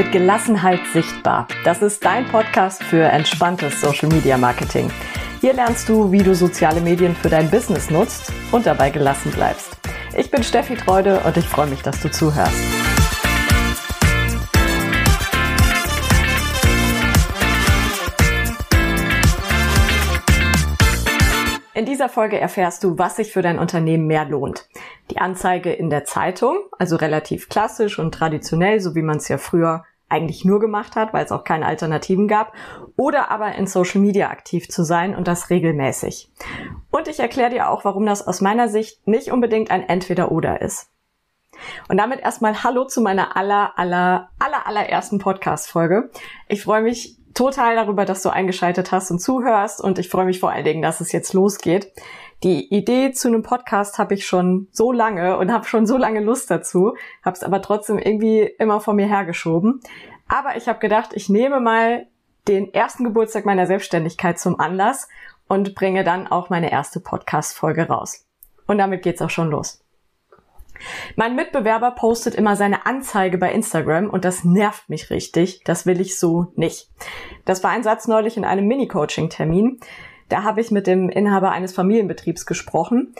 Mit Gelassenheit sichtbar. Das ist dein Podcast für entspanntes Social Media Marketing. Hier lernst du, wie du soziale Medien für dein Business nutzt und dabei gelassen bleibst. Ich bin Steffi Treude und ich freue mich, dass du zuhörst. In dieser Folge erfährst du, was sich für dein Unternehmen mehr lohnt. Die Anzeige in der Zeitung, also relativ klassisch und traditionell, so wie man es ja früher eigentlich nur gemacht hat, weil es auch keine Alternativen gab, oder aber in Social Media aktiv zu sein und das regelmäßig. Und ich erkläre dir auch, warum das aus meiner Sicht nicht unbedingt ein Entweder-Oder ist. Und damit erstmal Hallo zu meiner aller, aller, aller, allerersten Podcast-Folge. Ich freue mich total darüber, dass du eingeschaltet hast und zuhörst und ich freue mich vor allen Dingen, dass es jetzt losgeht. Die Idee zu einem Podcast habe ich schon so lange und habe schon so lange Lust dazu, habe es aber trotzdem irgendwie immer vor mir hergeschoben. Aber ich habe gedacht, ich nehme mal den ersten Geburtstag meiner Selbstständigkeit zum Anlass und bringe dann auch meine erste Podcast-Folge raus. Und damit geht's auch schon los. Mein Mitbewerber postet immer seine Anzeige bei Instagram und das nervt mich richtig. Das will ich so nicht. Das war ein Satz neulich in einem Mini-Coaching-Termin. Da habe ich mit dem Inhaber eines Familienbetriebs gesprochen.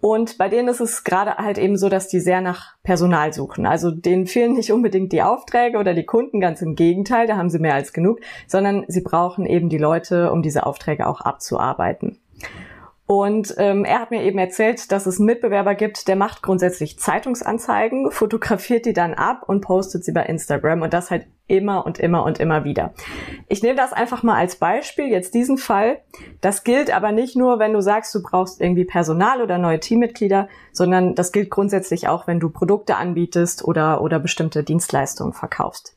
Und bei denen ist es gerade halt eben so, dass die sehr nach Personal suchen. Also denen fehlen nicht unbedingt die Aufträge oder die Kunden, ganz im Gegenteil, da haben sie mehr als genug, sondern sie brauchen eben die Leute, um diese Aufträge auch abzuarbeiten. Und ähm, er hat mir eben erzählt, dass es einen Mitbewerber gibt, der macht grundsätzlich Zeitungsanzeigen, fotografiert die dann ab und postet sie bei Instagram und das halt immer und immer und immer wieder. Ich nehme das einfach mal als Beispiel, jetzt diesen Fall. Das gilt aber nicht nur, wenn du sagst, du brauchst irgendwie Personal oder neue Teammitglieder, sondern das gilt grundsätzlich auch, wenn du Produkte anbietest oder, oder bestimmte Dienstleistungen verkaufst.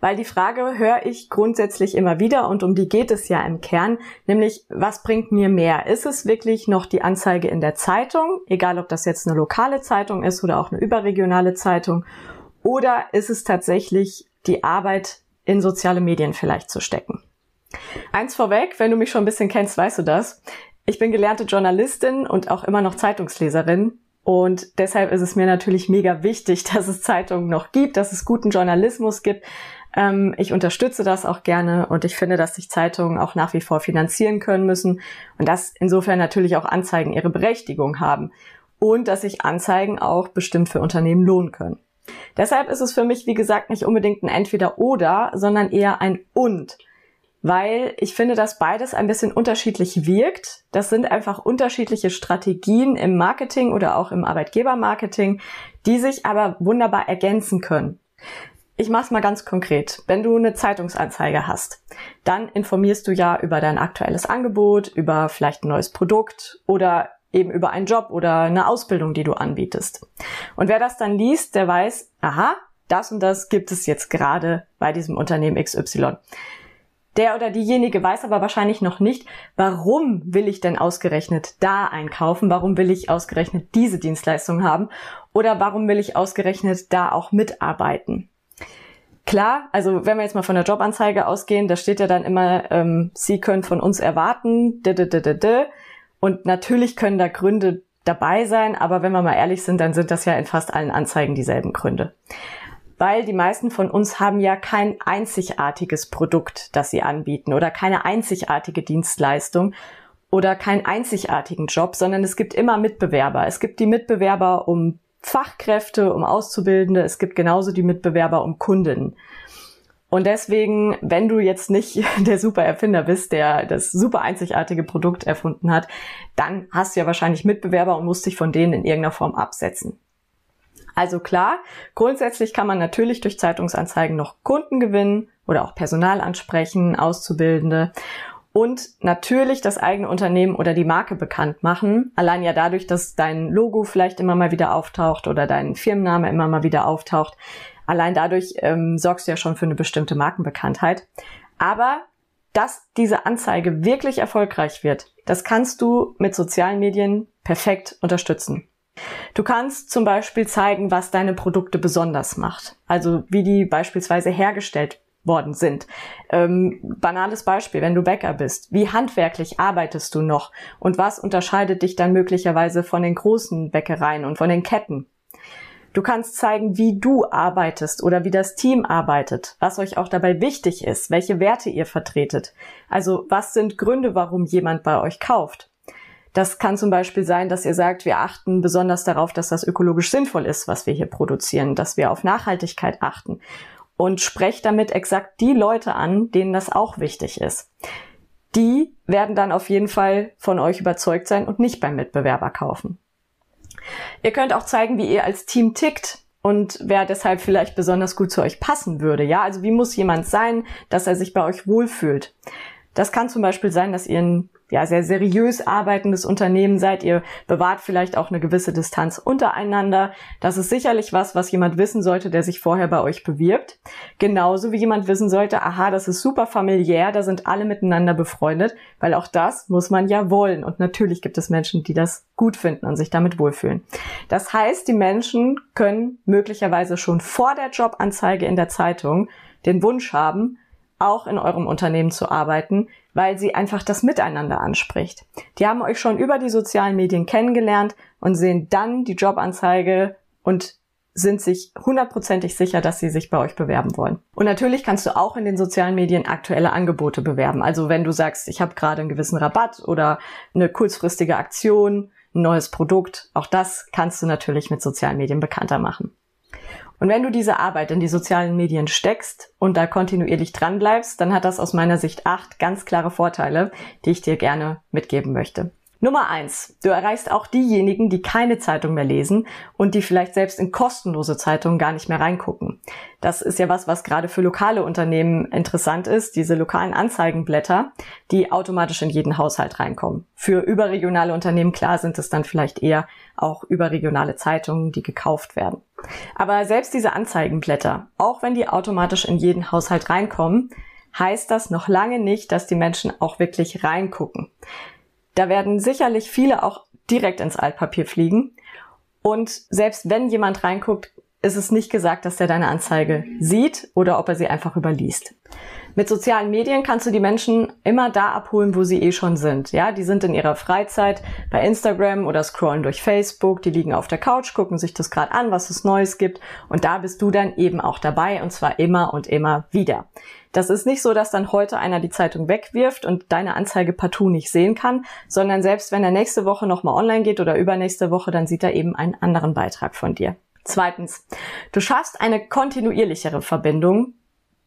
Weil die Frage höre ich grundsätzlich immer wieder und um die geht es ja im Kern, nämlich was bringt mir mehr? Ist es wirklich noch die Anzeige in der Zeitung, egal ob das jetzt eine lokale Zeitung ist oder auch eine überregionale Zeitung, oder ist es tatsächlich die Arbeit in soziale Medien vielleicht zu stecken? Eins vorweg, wenn du mich schon ein bisschen kennst, weißt du das. Ich bin gelernte Journalistin und auch immer noch Zeitungsleserin und deshalb ist es mir natürlich mega wichtig, dass es Zeitungen noch gibt, dass es guten Journalismus gibt. Ähm, ich unterstütze das auch gerne und ich finde, dass sich Zeitungen auch nach wie vor finanzieren können müssen und dass insofern natürlich auch Anzeigen ihre Berechtigung haben und dass sich Anzeigen auch bestimmt für Unternehmen lohnen können. Deshalb ist es für mich, wie gesagt, nicht unbedingt ein Entweder-Oder, sondern eher ein Und weil ich finde, dass beides ein bisschen unterschiedlich wirkt. Das sind einfach unterschiedliche Strategien im Marketing oder auch im Arbeitgebermarketing, die sich aber wunderbar ergänzen können. Ich mache es mal ganz konkret. Wenn du eine Zeitungsanzeige hast, dann informierst du ja über dein aktuelles Angebot, über vielleicht ein neues Produkt oder eben über einen Job oder eine Ausbildung, die du anbietest. Und wer das dann liest, der weiß, aha, das und das gibt es jetzt gerade bei diesem Unternehmen XY. Der oder diejenige weiß aber wahrscheinlich noch nicht, warum will ich denn ausgerechnet da einkaufen? Warum will ich ausgerechnet diese Dienstleistung haben? Oder warum will ich ausgerechnet da auch mitarbeiten? Klar, also wenn wir jetzt mal von der Jobanzeige ausgehen, da steht ja dann immer, ähm, Sie können von uns erwarten, und natürlich können da Gründe dabei sein, aber wenn wir mal ehrlich sind, dann sind das ja in fast allen Anzeigen dieselben Gründe weil die meisten von uns haben ja kein einzigartiges Produkt, das sie anbieten oder keine einzigartige Dienstleistung oder keinen einzigartigen Job, sondern es gibt immer Mitbewerber. Es gibt die Mitbewerber um Fachkräfte, um Auszubildende, es gibt genauso die Mitbewerber um Kunden. Und deswegen, wenn du jetzt nicht der super Erfinder bist, der das super einzigartige Produkt erfunden hat, dann hast du ja wahrscheinlich Mitbewerber und musst dich von denen in irgendeiner Form absetzen. Also klar, grundsätzlich kann man natürlich durch Zeitungsanzeigen noch Kunden gewinnen oder auch Personal ansprechen, Auszubildende und natürlich das eigene Unternehmen oder die Marke bekannt machen. Allein ja dadurch, dass dein Logo vielleicht immer mal wieder auftaucht oder dein Firmenname immer mal wieder auftaucht. Allein dadurch ähm, sorgst du ja schon für eine bestimmte Markenbekanntheit. Aber dass diese Anzeige wirklich erfolgreich wird, das kannst du mit sozialen Medien perfekt unterstützen. Du kannst zum Beispiel zeigen, was deine Produkte besonders macht. Also wie die beispielsweise hergestellt worden sind. Ähm, banales Beispiel, wenn du Bäcker bist. Wie handwerklich arbeitest du noch? Und was unterscheidet dich dann möglicherweise von den großen Bäckereien und von den Ketten? Du kannst zeigen, wie du arbeitest oder wie das Team arbeitet, was euch auch dabei wichtig ist, welche Werte ihr vertretet. Also was sind Gründe, warum jemand bei euch kauft? Das kann zum Beispiel sein, dass ihr sagt, wir achten besonders darauf, dass das ökologisch sinnvoll ist, was wir hier produzieren, dass wir auf Nachhaltigkeit achten und sprecht damit exakt die Leute an, denen das auch wichtig ist. Die werden dann auf jeden Fall von euch überzeugt sein und nicht beim Mitbewerber kaufen. Ihr könnt auch zeigen, wie ihr als Team tickt und wer deshalb vielleicht besonders gut zu euch passen würde. Ja, also wie muss jemand sein, dass er sich bei euch wohlfühlt? Das kann zum Beispiel sein, dass ihr ein ja, sehr seriös arbeitendes Unternehmen seid. Ihr bewahrt vielleicht auch eine gewisse Distanz untereinander. Das ist sicherlich was, was jemand wissen sollte, der sich vorher bei euch bewirbt. Genauso wie jemand wissen sollte, aha, das ist super familiär, da sind alle miteinander befreundet, weil auch das muss man ja wollen. Und natürlich gibt es Menschen, die das gut finden und sich damit wohlfühlen. Das heißt, die Menschen können möglicherweise schon vor der Jobanzeige in der Zeitung den Wunsch haben, auch in eurem Unternehmen zu arbeiten, weil sie einfach das Miteinander anspricht. Die haben euch schon über die sozialen Medien kennengelernt und sehen dann die Jobanzeige und sind sich hundertprozentig sicher, dass sie sich bei euch bewerben wollen. Und natürlich kannst du auch in den sozialen Medien aktuelle Angebote bewerben. Also wenn du sagst, ich habe gerade einen gewissen Rabatt oder eine kurzfristige Aktion, ein neues Produkt, auch das kannst du natürlich mit sozialen Medien bekannter machen. Und wenn du diese Arbeit in die sozialen Medien steckst und da kontinuierlich dran bleibst, dann hat das aus meiner Sicht acht ganz klare Vorteile, die ich dir gerne mitgeben möchte. Nummer eins. Du erreichst auch diejenigen, die keine Zeitung mehr lesen und die vielleicht selbst in kostenlose Zeitungen gar nicht mehr reingucken. Das ist ja was, was gerade für lokale Unternehmen interessant ist, diese lokalen Anzeigenblätter, die automatisch in jeden Haushalt reinkommen. Für überregionale Unternehmen, klar, sind es dann vielleicht eher auch überregionale Zeitungen, die gekauft werden. Aber selbst diese Anzeigenblätter, auch wenn die automatisch in jeden Haushalt reinkommen, heißt das noch lange nicht, dass die Menschen auch wirklich reingucken. Da werden sicherlich viele auch direkt ins Altpapier fliegen. Und selbst wenn jemand reinguckt, ist es nicht gesagt, dass er deine Anzeige sieht oder ob er sie einfach überliest. Mit sozialen Medien kannst du die Menschen immer da abholen, wo sie eh schon sind. Ja, die sind in ihrer Freizeit bei Instagram oder scrollen durch Facebook, die liegen auf der Couch, gucken sich das gerade an, was es Neues gibt und da bist du dann eben auch dabei und zwar immer und immer wieder. Das ist nicht so, dass dann heute einer die Zeitung wegwirft und deine Anzeige partout nicht sehen kann, sondern selbst wenn er nächste Woche nochmal online geht oder übernächste Woche, dann sieht er eben einen anderen Beitrag von dir. Zweitens, du schaffst eine kontinuierlichere Verbindung.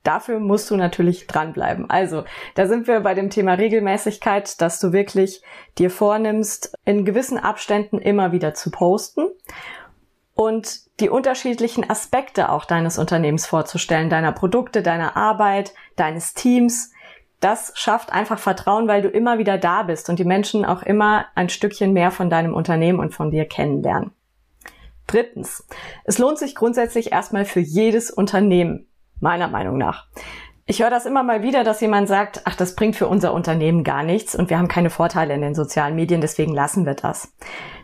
Dafür musst du natürlich dranbleiben. Also, da sind wir bei dem Thema Regelmäßigkeit, dass du wirklich dir vornimmst, in gewissen Abständen immer wieder zu posten und die unterschiedlichen Aspekte auch deines Unternehmens vorzustellen, deiner Produkte, deiner Arbeit, deines Teams. Das schafft einfach Vertrauen, weil du immer wieder da bist und die Menschen auch immer ein Stückchen mehr von deinem Unternehmen und von dir kennenlernen. Drittens. Es lohnt sich grundsätzlich erstmal für jedes Unternehmen, meiner Meinung nach. Ich höre das immer mal wieder, dass jemand sagt, ach, das bringt für unser Unternehmen gar nichts und wir haben keine Vorteile in den sozialen Medien, deswegen lassen wir das.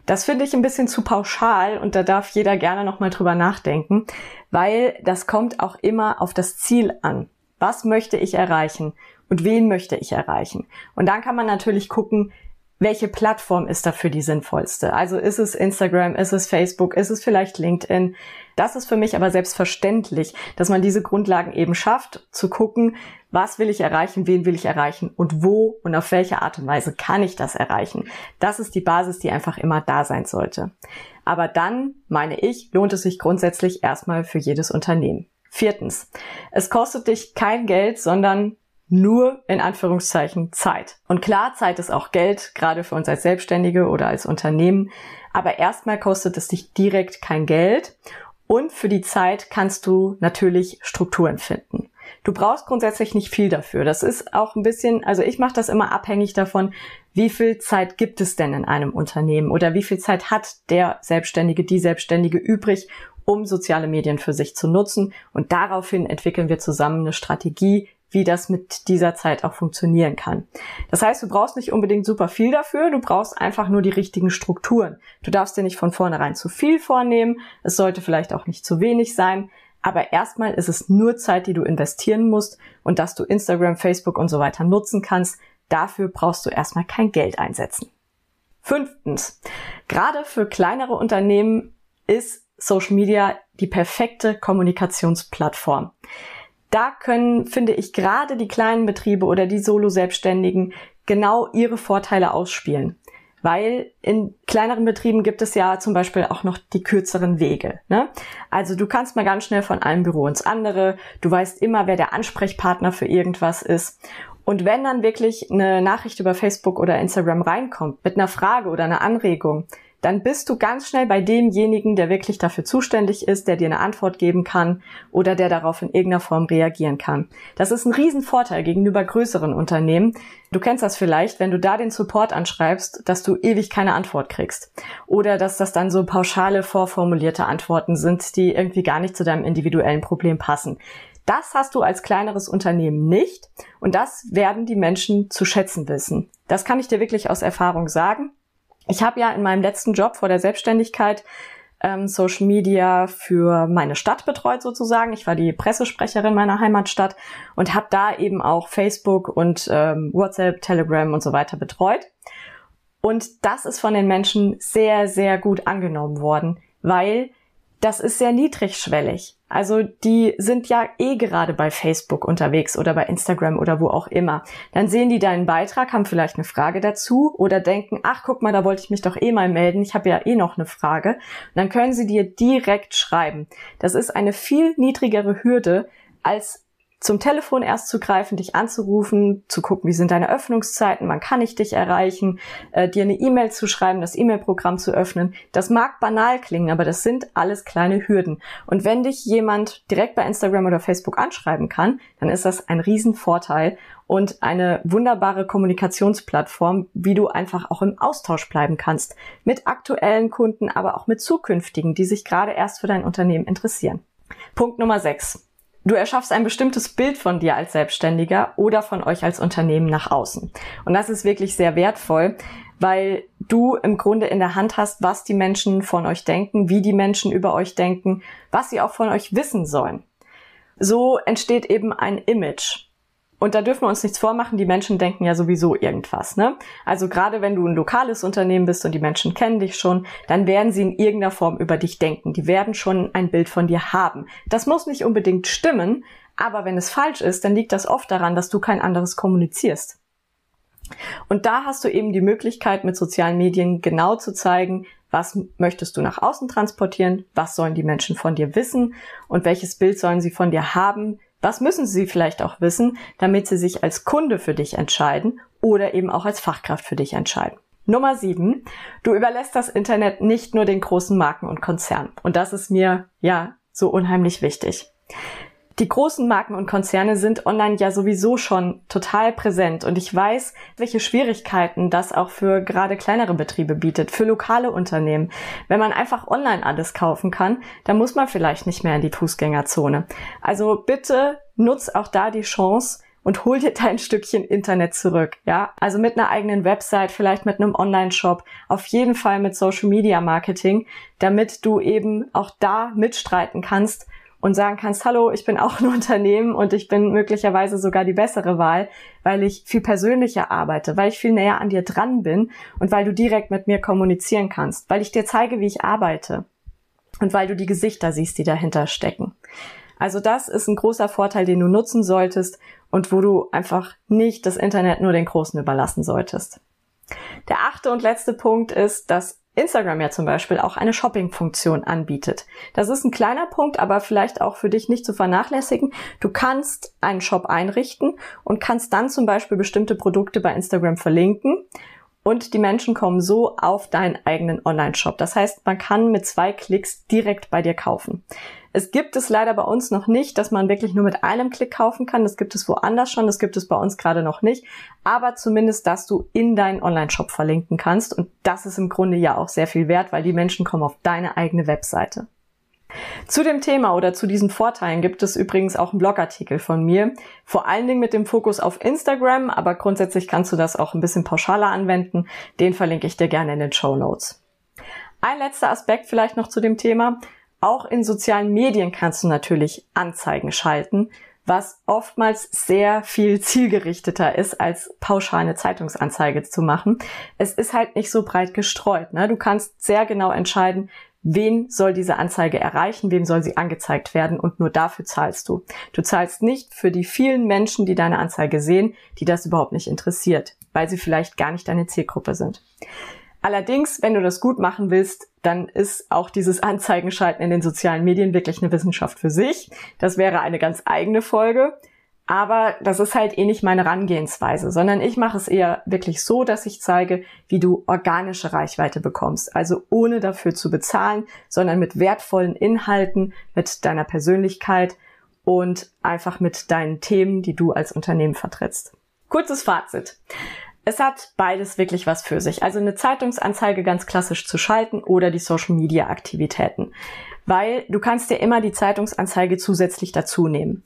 Das finde ich ein bisschen zu pauschal und da darf jeder gerne nochmal drüber nachdenken, weil das kommt auch immer auf das Ziel an. Was möchte ich erreichen und wen möchte ich erreichen? Und dann kann man natürlich gucken, welche Plattform ist dafür die sinnvollste? Also ist es Instagram, ist es Facebook, ist es vielleicht LinkedIn? Das ist für mich aber selbstverständlich, dass man diese Grundlagen eben schafft, zu gucken, was will ich erreichen, wen will ich erreichen und wo und auf welche Art und Weise kann ich das erreichen. Das ist die Basis, die einfach immer da sein sollte. Aber dann, meine ich, lohnt es sich grundsätzlich erstmal für jedes Unternehmen. Viertens. Es kostet dich kein Geld, sondern nur in Anführungszeichen Zeit. Und klar, Zeit ist auch Geld, gerade für uns als Selbstständige oder als Unternehmen. Aber erstmal kostet es dich direkt kein Geld. Und für die Zeit kannst du natürlich Strukturen finden. Du brauchst grundsätzlich nicht viel dafür. Das ist auch ein bisschen, also ich mache das immer abhängig davon, wie viel Zeit gibt es denn in einem Unternehmen oder wie viel Zeit hat der Selbstständige, die Selbstständige übrig, um soziale Medien für sich zu nutzen. Und daraufhin entwickeln wir zusammen eine Strategie, wie das mit dieser Zeit auch funktionieren kann. Das heißt, du brauchst nicht unbedingt super viel dafür, du brauchst einfach nur die richtigen Strukturen. Du darfst dir nicht von vornherein zu viel vornehmen, es sollte vielleicht auch nicht zu wenig sein, aber erstmal ist es nur Zeit, die du investieren musst und dass du Instagram, Facebook und so weiter nutzen kannst. Dafür brauchst du erstmal kein Geld einsetzen. Fünftens. Gerade für kleinere Unternehmen ist Social Media die perfekte Kommunikationsplattform. Da können, finde ich, gerade die kleinen Betriebe oder die Solo-Selbstständigen genau ihre Vorteile ausspielen. Weil in kleineren Betrieben gibt es ja zum Beispiel auch noch die kürzeren Wege. Ne? Also du kannst mal ganz schnell von einem Büro ins andere. Du weißt immer, wer der Ansprechpartner für irgendwas ist. Und wenn dann wirklich eine Nachricht über Facebook oder Instagram reinkommt mit einer Frage oder einer Anregung, dann bist du ganz schnell bei demjenigen, der wirklich dafür zuständig ist, der dir eine Antwort geben kann oder der darauf in irgendeiner Form reagieren kann. Das ist ein Riesenvorteil gegenüber größeren Unternehmen. Du kennst das vielleicht, wenn du da den Support anschreibst, dass du ewig keine Antwort kriegst. Oder dass das dann so pauschale, vorformulierte Antworten sind, die irgendwie gar nicht zu deinem individuellen Problem passen. Das hast du als kleineres Unternehmen nicht und das werden die Menschen zu schätzen wissen. Das kann ich dir wirklich aus Erfahrung sagen. Ich habe ja in meinem letzten Job vor der Selbstständigkeit ähm, Social Media für meine Stadt betreut sozusagen. Ich war die Pressesprecherin meiner Heimatstadt und habe da eben auch Facebook und ähm, WhatsApp, Telegram und so weiter betreut. Und das ist von den Menschen sehr, sehr gut angenommen worden, weil das ist sehr niedrigschwellig. Also die sind ja eh gerade bei Facebook unterwegs oder bei Instagram oder wo auch immer. Dann sehen die deinen Beitrag, haben vielleicht eine Frage dazu oder denken, ach guck mal, da wollte ich mich doch eh mal melden, ich habe ja eh noch eine Frage. Und dann können sie dir direkt schreiben. Das ist eine viel niedrigere Hürde als zum Telefon erst zu greifen, dich anzurufen, zu gucken, wie sind deine Öffnungszeiten, wann kann ich dich erreichen, äh, dir eine E-Mail zu schreiben, das E-Mail-Programm zu öffnen. Das mag banal klingen, aber das sind alles kleine Hürden. Und wenn dich jemand direkt bei Instagram oder Facebook anschreiben kann, dann ist das ein Riesenvorteil und eine wunderbare Kommunikationsplattform, wie du einfach auch im Austausch bleiben kannst. Mit aktuellen Kunden, aber auch mit zukünftigen, die sich gerade erst für dein Unternehmen interessieren. Punkt Nummer 6. Du erschaffst ein bestimmtes Bild von dir als Selbstständiger oder von euch als Unternehmen nach außen. Und das ist wirklich sehr wertvoll, weil du im Grunde in der Hand hast, was die Menschen von euch denken, wie die Menschen über euch denken, was sie auch von euch wissen sollen. So entsteht eben ein Image. Und da dürfen wir uns nichts vormachen, die Menschen denken ja sowieso irgendwas. Ne? Also gerade wenn du ein lokales Unternehmen bist und die Menschen kennen dich schon, dann werden sie in irgendeiner Form über dich denken. Die werden schon ein Bild von dir haben. Das muss nicht unbedingt stimmen, aber wenn es falsch ist, dann liegt das oft daran, dass du kein anderes kommunizierst. Und da hast du eben die Möglichkeit, mit sozialen Medien genau zu zeigen, was möchtest du nach außen transportieren, was sollen die Menschen von dir wissen und welches Bild sollen sie von dir haben, was müssen Sie vielleicht auch wissen, damit Sie sich als Kunde für dich entscheiden oder eben auch als Fachkraft für dich entscheiden? Nummer sieben, du überlässt das Internet nicht nur den großen Marken und Konzernen. Und das ist mir ja so unheimlich wichtig. Die großen Marken und Konzerne sind online ja sowieso schon total präsent und ich weiß, welche Schwierigkeiten das auch für gerade kleinere Betriebe bietet, für lokale Unternehmen. Wenn man einfach online alles kaufen kann, dann muss man vielleicht nicht mehr in die Fußgängerzone. Also bitte nutz auch da die Chance, und hol dir dein Stückchen Internet zurück, ja? Also mit einer eigenen Website, vielleicht mit einem Online-Shop, auf jeden Fall mit Social Media Marketing, damit du eben auch da mitstreiten kannst und sagen kannst, hallo, ich bin auch ein Unternehmen und ich bin möglicherweise sogar die bessere Wahl, weil ich viel persönlicher arbeite, weil ich viel näher an dir dran bin und weil du direkt mit mir kommunizieren kannst, weil ich dir zeige, wie ich arbeite und weil du die Gesichter siehst, die dahinter stecken. Also das ist ein großer Vorteil, den du nutzen solltest und wo du einfach nicht das Internet nur den Großen überlassen solltest. Der achte und letzte Punkt ist, dass Instagram ja zum Beispiel auch eine Shopping-Funktion anbietet. Das ist ein kleiner Punkt, aber vielleicht auch für dich nicht zu vernachlässigen. Du kannst einen Shop einrichten und kannst dann zum Beispiel bestimmte Produkte bei Instagram verlinken und die Menschen kommen so auf deinen eigenen Online-Shop. Das heißt, man kann mit zwei Klicks direkt bei dir kaufen. Es gibt es leider bei uns noch nicht, dass man wirklich nur mit einem Klick kaufen kann. Das gibt es woanders schon, das gibt es bei uns gerade noch nicht. Aber zumindest, dass du in deinen Online-Shop verlinken kannst. Und das ist im Grunde ja auch sehr viel wert, weil die Menschen kommen auf deine eigene Webseite. Zu dem Thema oder zu diesen Vorteilen gibt es übrigens auch einen Blogartikel von mir, vor allen Dingen mit dem Fokus auf Instagram, aber grundsätzlich kannst du das auch ein bisschen pauschaler anwenden. Den verlinke ich dir gerne in den Show Notes. Ein letzter Aspekt vielleicht noch zu dem Thema. Auch in sozialen Medien kannst du natürlich Anzeigen schalten, was oftmals sehr viel zielgerichteter ist, als pauschal eine Zeitungsanzeige zu machen. Es ist halt nicht so breit gestreut. Ne? Du kannst sehr genau entscheiden, wen soll diese Anzeige erreichen, wem soll sie angezeigt werden und nur dafür zahlst du. Du zahlst nicht für die vielen Menschen, die deine Anzeige sehen, die das überhaupt nicht interessiert, weil sie vielleicht gar nicht deine Zielgruppe sind. Allerdings, wenn du das gut machen willst, dann ist auch dieses Anzeigenschalten in den sozialen Medien wirklich eine Wissenschaft für sich. Das wäre eine ganz eigene Folge. Aber das ist halt eh nicht meine Herangehensweise, sondern ich mache es eher wirklich so, dass ich zeige, wie du organische Reichweite bekommst. Also ohne dafür zu bezahlen, sondern mit wertvollen Inhalten, mit deiner Persönlichkeit und einfach mit deinen Themen, die du als Unternehmen vertrittst. Kurzes Fazit. Es hat beides wirklich was für sich. Also eine Zeitungsanzeige ganz klassisch zu schalten oder die Social Media Aktivitäten. Weil du kannst dir immer die Zeitungsanzeige zusätzlich dazu nehmen.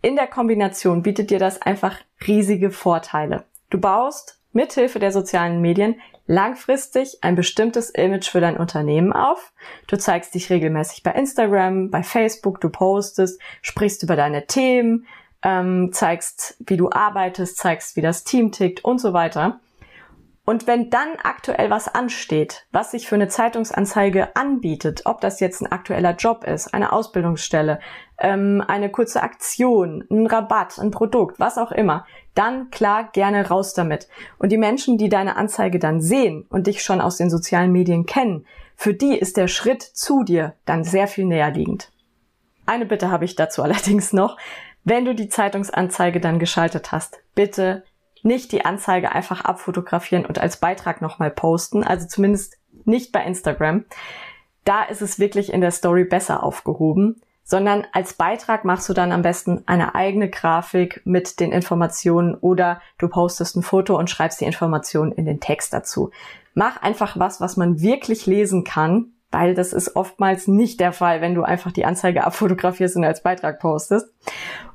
In der Kombination bietet dir das einfach riesige Vorteile. Du baust mithilfe der sozialen Medien langfristig ein bestimmtes Image für dein Unternehmen auf. Du zeigst dich regelmäßig bei Instagram, bei Facebook, du postest, sprichst über deine Themen, ähm, zeigst, wie du arbeitest, zeigst, wie das Team tickt und so weiter. Und wenn dann aktuell was ansteht, was sich für eine Zeitungsanzeige anbietet, ob das jetzt ein aktueller Job ist, eine Ausbildungsstelle, ähm, eine kurze Aktion, ein Rabatt, ein Produkt, was auch immer, dann klar gerne raus damit. Und die Menschen, die deine Anzeige dann sehen und dich schon aus den sozialen Medien kennen, für die ist der Schritt zu dir dann sehr viel näher liegend. Eine Bitte habe ich dazu allerdings noch. Wenn du die Zeitungsanzeige dann geschaltet hast, bitte nicht die Anzeige einfach abfotografieren und als Beitrag nochmal posten, also zumindest nicht bei Instagram. Da ist es wirklich in der Story besser aufgehoben, sondern als Beitrag machst du dann am besten eine eigene Grafik mit den Informationen oder du postest ein Foto und schreibst die Informationen in den Text dazu. Mach einfach was, was man wirklich lesen kann, weil das ist oftmals nicht der Fall, wenn du einfach die Anzeige abfotografierst und als Beitrag postest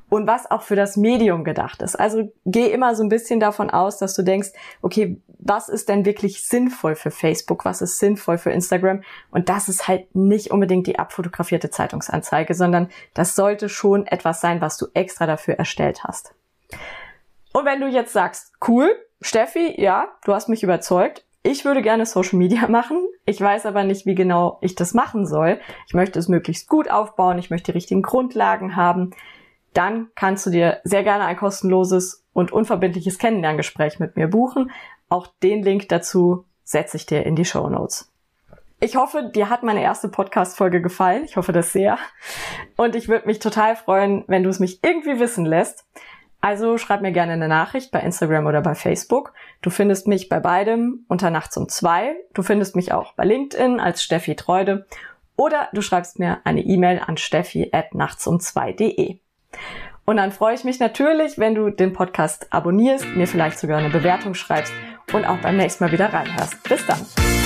und was auch für das Medium gedacht ist. Also geh immer so ein bisschen davon aus, dass du denkst, okay, was ist denn wirklich sinnvoll für Facebook, was ist sinnvoll für Instagram? Und das ist halt nicht unbedingt die abfotografierte Zeitungsanzeige, sondern das sollte schon etwas sein, was du extra dafür erstellt hast. Und wenn du jetzt sagst, cool, Steffi, ja, du hast mich überzeugt, ich würde gerne Social Media machen. Ich weiß aber nicht, wie genau ich das machen soll. Ich möchte es möglichst gut aufbauen. Ich möchte die richtigen Grundlagen haben dann kannst du dir sehr gerne ein kostenloses und unverbindliches Kennenlerngespräch mit mir buchen. Auch den Link dazu setze ich dir in die Show Notes. Ich hoffe, dir hat meine erste Podcast-Folge gefallen. Ich hoffe das sehr. Und ich würde mich total freuen, wenn du es mich irgendwie wissen lässt. Also schreib mir gerne eine Nachricht bei Instagram oder bei Facebook. Du findest mich bei beidem unter Nachts um zwei. Du findest mich auch bei LinkedIn als Steffi Treude. Oder du schreibst mir eine E-Mail an steffi at nachtsum 2.de. Und dann freue ich mich natürlich, wenn du den Podcast abonnierst, mir vielleicht sogar eine Bewertung schreibst und auch beim nächsten Mal wieder reinhörst. Bis dann.